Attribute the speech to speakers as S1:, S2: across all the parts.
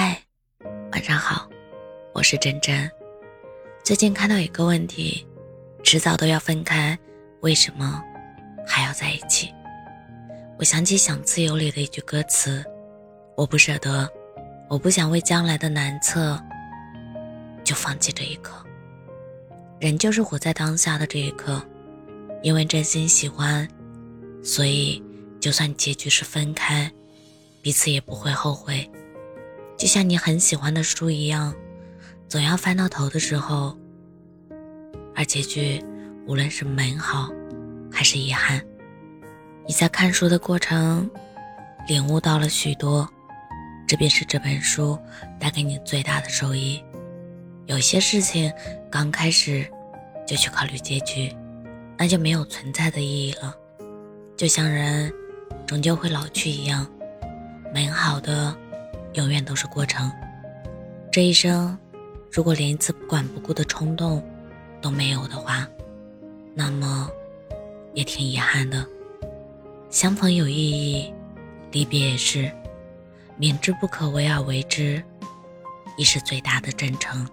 S1: 嗨，晚上好，我是真真。最近看到一个问题：迟早都要分开，为什么还要在一起？我想起《想自由》里的一句歌词：“我不舍得，我不想为将来的难测，就放弃这一刻。”人就是活在当下的这一刻，因为真心喜欢，所以就算结局是分开，彼此也不会后悔。就像你很喜欢的书一样，总要翻到头的时候，而结局无论是美好还是遗憾，你在看书的过程领悟到了许多，这便是这本书带给你最大的收益。有些事情刚开始就去考虑结局，那就没有存在的意义了。就像人终究会老去一样，美好的。永远都是过程。这一生，如果连一次不管不顾的冲动都没有的话，那么也挺遗憾的。相逢有意义，离别也是。明知不可为而为之，亦是最大的真诚。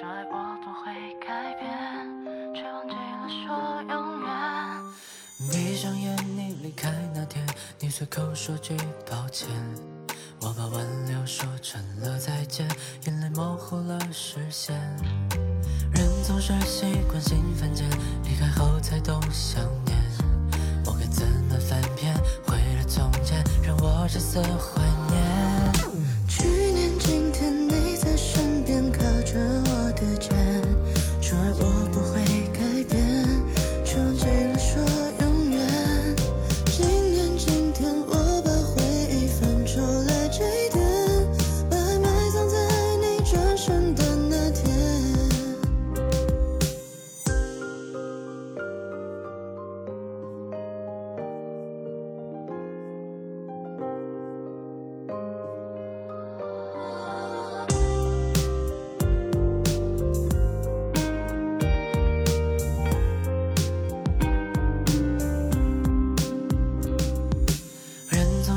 S2: 说爱我不会改变，却忘记了说永远。闭上眼，你离开那天，你随口说句抱歉，我把挽留说成了再见，眼泪模糊了视线。人总是习惯性犯贱，离开后才懂想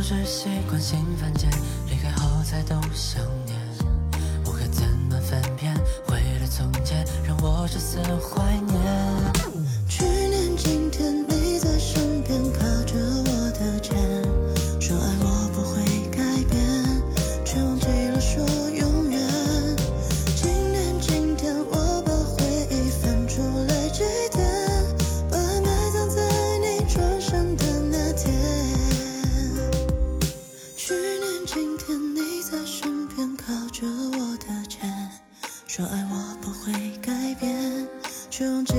S2: 是习惯性犯贱，离开后才懂想念。我该怎么翻篇，回了从前，让我至死怀念说爱我不会改变，却用。